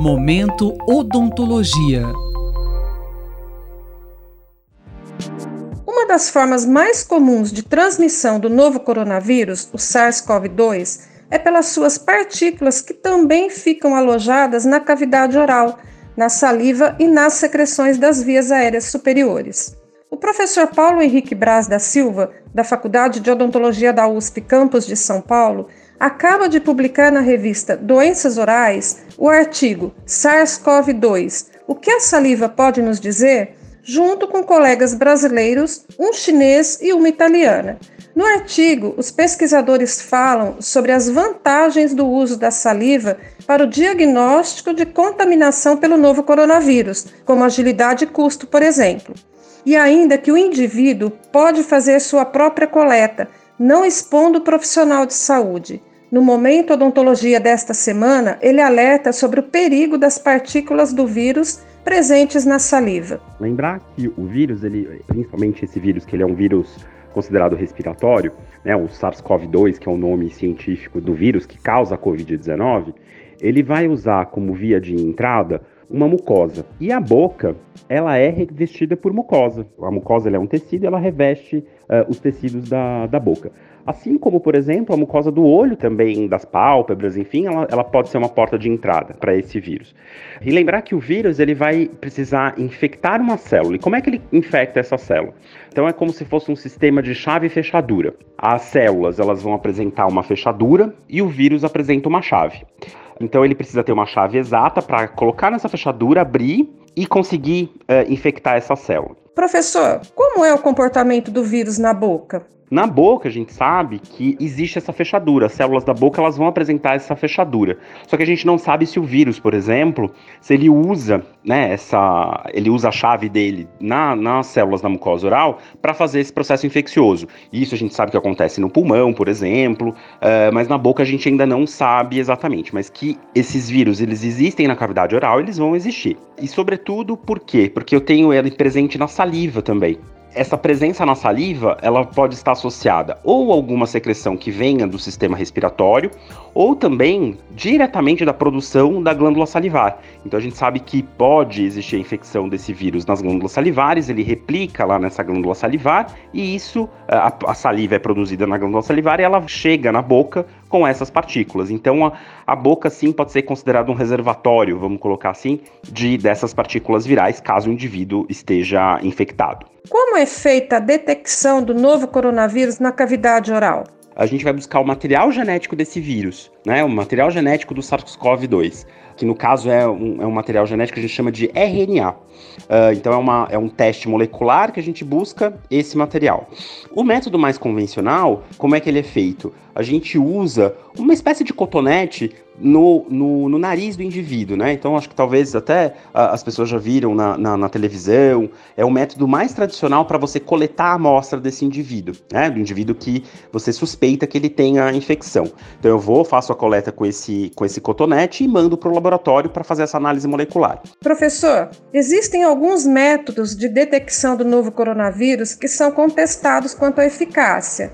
Momento Odontologia. Uma das formas mais comuns de transmissão do novo coronavírus, o SARS-CoV-2, é pelas suas partículas que também ficam alojadas na cavidade oral, na saliva e nas secreções das vias aéreas superiores. O professor Paulo Henrique Braz da Silva, da Faculdade de Odontologia da USP Campus de São Paulo, acaba de publicar na revista Doenças Orais o artigo SARS-CoV-2 O que a saliva pode nos dizer? junto com colegas brasileiros, um chinês e uma italiana. No artigo, os pesquisadores falam sobre as vantagens do uso da saliva para o diagnóstico de contaminação pelo novo coronavírus, como agilidade e custo, por exemplo. E ainda que o indivíduo pode fazer sua própria coleta, não expondo o profissional de saúde. No momento odontologia desta semana, ele alerta sobre o perigo das partículas do vírus presentes na saliva. Lembrar que o vírus, ele, principalmente esse vírus, que ele é um vírus considerado respiratório, né, o SARS-CoV-2, que é o nome científico do vírus que causa a COVID-19, ele vai usar como via de entrada uma mucosa. E a boca, ela é revestida por mucosa. A mucosa é um tecido e ela reveste uh, os tecidos da, da boca. Assim como, por exemplo, a mucosa do olho também, das pálpebras, enfim, ela, ela pode ser uma porta de entrada para esse vírus. E lembrar que o vírus ele vai precisar infectar uma célula. E como é que ele infecta essa célula? Então é como se fosse um sistema de chave e fechadura. As células elas vão apresentar uma fechadura e o vírus apresenta uma chave. Então ele precisa ter uma chave exata para colocar nessa fechadura, abrir e conseguir uh, infectar essa célula. Professor, como é o comportamento do vírus na boca? Na boca, a gente sabe que existe essa fechadura. As células da boca elas vão apresentar essa fechadura. Só que a gente não sabe se o vírus, por exemplo, se ele usa, né, essa, ele usa a chave dele na, nas células da mucosa oral para fazer esse processo infeccioso. Isso a gente sabe que acontece no pulmão, por exemplo, uh, mas na boca a gente ainda não sabe exatamente. Mas que esses vírus eles existem na cavidade oral, eles vão existir. E sobretudo por quê? Porque eu tenho ele presente na saliva também essa presença na saliva, ela pode estar associada ou a alguma secreção que venha do sistema respiratório, ou também diretamente da produção da glândula salivar. Então a gente sabe que pode existir a infecção desse vírus nas glândulas salivares, ele replica lá nessa glândula salivar, e isso, a, a saliva é produzida na glândula salivar e ela chega na boca com essas partículas. Então a, a boca sim pode ser considerada um reservatório, vamos colocar assim, de dessas partículas virais, caso o indivíduo esteja infectado. Como é feita a detecção do novo coronavírus na cavidade oral? A gente vai buscar o material genético desse vírus, né? O material genético do SARS-CoV-2 que no caso é um, é um material genético que a gente chama de RNA. Uh, ah, então é, uma, é um teste molecular que a gente busca esse material. O método mais convencional, como é que ele é feito? A gente usa uma espécie de cotonete no, no, no, nariz do indivíduo, né? Então acho que talvez até as pessoas já viram na, na, na, televisão. É o método mais tradicional para você coletar a amostra desse indivíduo, né? Do indivíduo que você suspeita que ele tenha infecção. Então eu vou, faço a coleta com esse, com esse cotonete e mando para o laboratório para fazer essa análise molecular. Professor, existem alguns métodos de detecção do novo coronavírus que são contestados quanto à eficácia.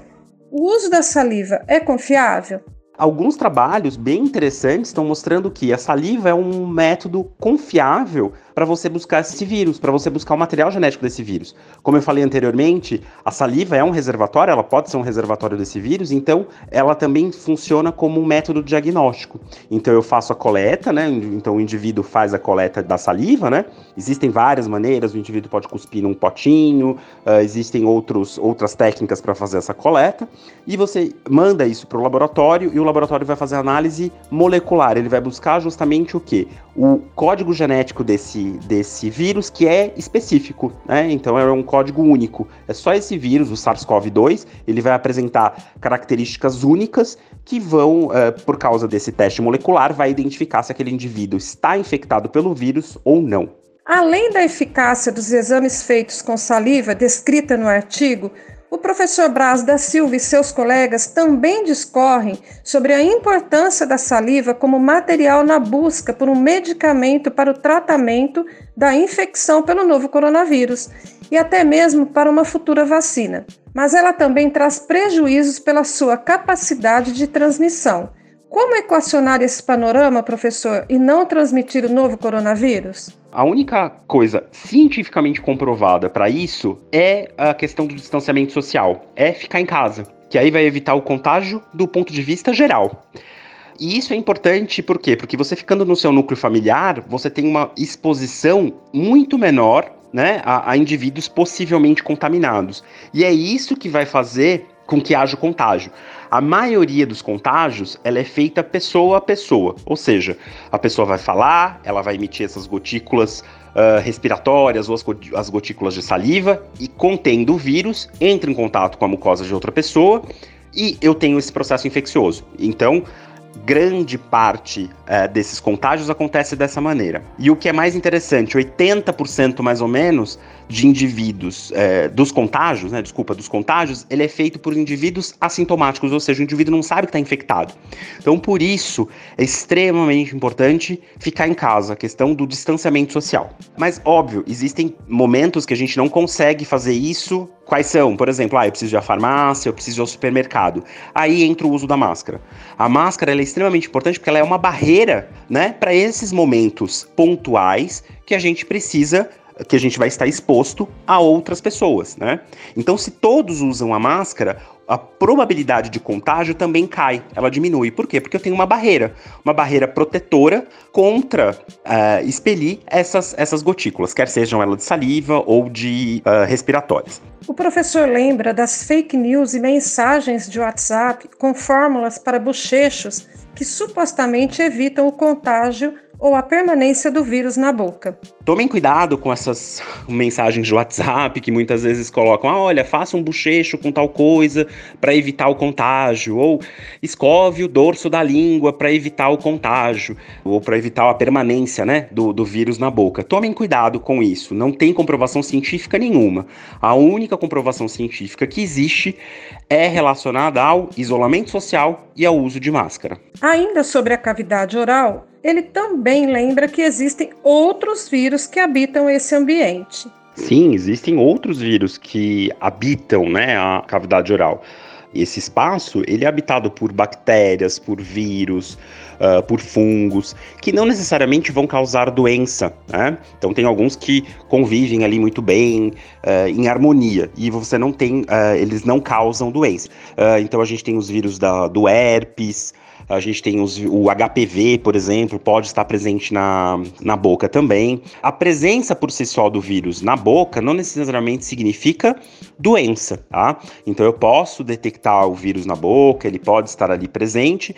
O uso da saliva é confiável? Alguns trabalhos bem interessantes estão mostrando que a saliva é um método confiável para você buscar esse vírus, para você buscar o material genético desse vírus. Como eu falei anteriormente, a saliva é um reservatório, ela pode ser um reservatório desse vírus, então ela também funciona como um método diagnóstico. Então eu faço a coleta, né? Então o indivíduo faz a coleta da saliva, né? Existem várias maneiras, o indivíduo pode cuspir num potinho, uh, existem outros, outras técnicas para fazer essa coleta, e você manda isso para o laboratório e o laboratório vai fazer análise molecular. Ele vai buscar justamente o que? O código genético desse desse, vírus que é específico, né? Então é um código único. É só esse vírus, o SARS-CoV-2, ele vai apresentar características únicas que vão, uh, por causa desse teste molecular, vai identificar se aquele indivíduo está infectado pelo vírus ou não. Além da eficácia dos exames feitos com saliva descrita no artigo, o professor Braz da Silva e seus colegas também discorrem sobre a importância da saliva como material na busca por um medicamento para o tratamento da infecção pelo novo coronavírus e até mesmo para uma futura vacina. Mas ela também traz prejuízos pela sua capacidade de transmissão. Como equacionar esse panorama, professor, e não transmitir o novo coronavírus? A única coisa cientificamente comprovada para isso é a questão do distanciamento social, é ficar em casa, que aí vai evitar o contágio do ponto de vista geral. E isso é importante por quê? Porque você ficando no seu núcleo familiar, você tem uma exposição muito menor né, a, a indivíduos possivelmente contaminados. E é isso que vai fazer com que haja contágio. A maioria dos contágios ela é feita pessoa a pessoa, ou seja, a pessoa vai falar, ela vai emitir essas gotículas uh, respiratórias ou as, as gotículas de saliva e contendo o vírus entra em contato com a mucosa de outra pessoa e eu tenho esse processo infeccioso. Então grande parte é, desses contágios acontece dessa maneira. E o que é mais interessante, 80% mais ou menos de indivíduos é, dos contágios, né, desculpa, dos contágios, ele é feito por indivíduos assintomáticos, ou seja, o indivíduo não sabe que está infectado. Então, por isso, é extremamente importante ficar em casa, a questão do distanciamento social. Mas, óbvio, existem momentos que a gente não consegue fazer isso Quais são? Por exemplo, ah, eu preciso ir à farmácia, eu preciso ir ao supermercado. Aí entra o uso da máscara. A máscara é extremamente importante porque ela é uma barreira, né, para esses momentos pontuais que a gente precisa que a gente vai estar exposto a outras pessoas, né? Então, se todos usam a máscara, a probabilidade de contágio também cai, ela diminui. Por quê? Porque eu tenho uma barreira, uma barreira protetora contra uh, expelir essas, essas gotículas, quer sejam elas de saliva ou de uh, respiratórias. O professor lembra das fake news e mensagens de WhatsApp com fórmulas para bochechos que supostamente evitam o contágio ou a permanência do vírus na boca. Tomem cuidado com essas mensagens de WhatsApp que muitas vezes colocam: ah, olha, faça um bochecho com tal coisa para evitar o contágio, ou escove o dorso da língua para evitar o contágio, ou para evitar a permanência né, do, do vírus na boca. Tomem cuidado com isso, não tem comprovação científica nenhuma. A única comprovação científica que existe é relacionada ao isolamento social e ao uso de máscara. Ainda sobre a cavidade oral, ele também lembra que existem outros vírus que habitam esse ambiente. Sim, existem outros vírus que habitam né, a cavidade oral. Esse espaço ele é habitado por bactérias, por vírus, uh, por fungos, que não necessariamente vão causar doença. Né? Então tem alguns que convivem ali muito bem, uh, em harmonia, e você não tem, uh, eles não causam doença. então a gente tem os vírus da, do herpes, a gente tem os, o HPV, por exemplo, pode estar presente na, na boca também. A presença por si só do vírus na boca não necessariamente significa doença, tá? Então eu posso detectar o vírus na boca, ele pode estar ali presente,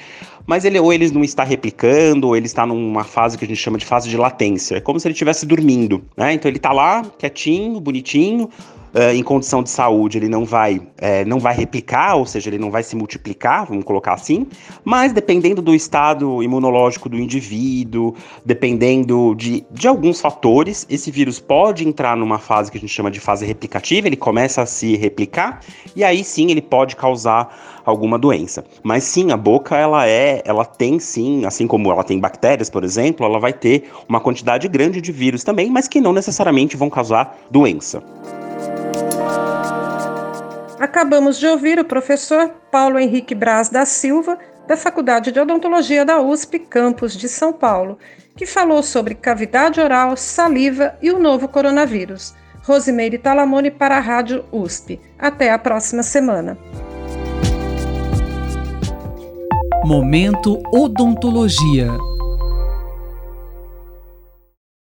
mas ele ou ele não está replicando, ou ele está numa fase que a gente chama de fase de latência. É como se ele estivesse dormindo, né? Então ele está lá, quietinho, bonitinho, uh, em condição de saúde ele não vai, é, não vai replicar, ou seja, ele não vai se multiplicar, vamos colocar assim, mas dependendo do estado imunológico do indivíduo, dependendo de, de alguns fatores, esse vírus pode entrar numa fase que a gente chama de fase replicativa, ele começa a se replicar, e aí sim ele pode causar alguma doença. Mas sim, a boca ela é, ela tem sim, assim como ela tem bactérias, por exemplo, ela vai ter uma quantidade grande de vírus também, mas que não necessariamente vão causar doença. Acabamos de ouvir o professor Paulo Henrique Braz da Silva, da Faculdade de Odontologia da USP, campus de São Paulo, que falou sobre cavidade oral, saliva e o novo coronavírus. Rosimeire Talamone para a Rádio USP. Até a próxima semana. Momento Odontologia.